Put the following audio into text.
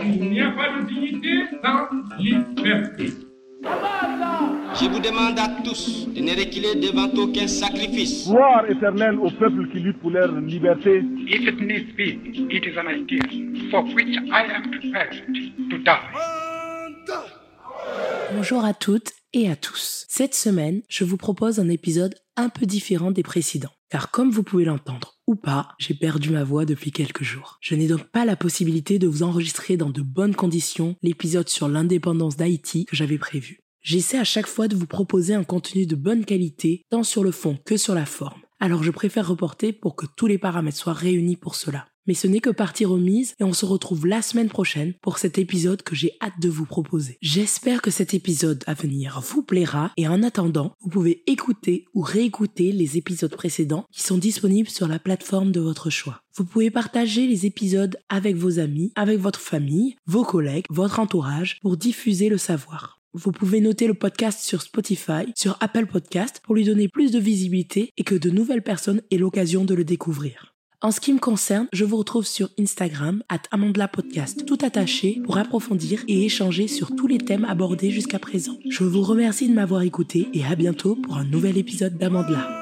Il n'y a pas de dignité sans liberté. Je vous demande à tous de ne reculer devant aucun sacrifice. Gloire éternelle au peuple qui lutte pour leur liberté. If it needs be, it is an idea for which I am prepared to die. Bonjour à toutes et à tous. Cette semaine, je vous propose un épisode un peu différent des précédents. Car comme vous pouvez l'entendre ou pas, j'ai perdu ma voix depuis quelques jours. Je n'ai donc pas la possibilité de vous enregistrer dans de bonnes conditions l'épisode sur l'indépendance d'Haïti que j'avais prévu. J'essaie à chaque fois de vous proposer un contenu de bonne qualité, tant sur le fond que sur la forme. Alors je préfère reporter pour que tous les paramètres soient réunis pour cela. Mais ce n'est que partie remise et on se retrouve la semaine prochaine pour cet épisode que j'ai hâte de vous proposer. J'espère que cet épisode à venir vous plaira et en attendant, vous pouvez écouter ou réécouter les épisodes précédents qui sont disponibles sur la plateforme de votre choix. Vous pouvez partager les épisodes avec vos amis, avec votre famille, vos collègues, votre entourage pour diffuser le savoir. Vous pouvez noter le podcast sur Spotify, sur Apple Podcast pour lui donner plus de visibilité et que de nouvelles personnes aient l'occasion de le découvrir. En ce qui me concerne, je vous retrouve sur Instagram, at Amandla Podcast, tout attaché pour approfondir et échanger sur tous les thèmes abordés jusqu'à présent. Je vous remercie de m'avoir écouté et à bientôt pour un nouvel épisode d'Amandla.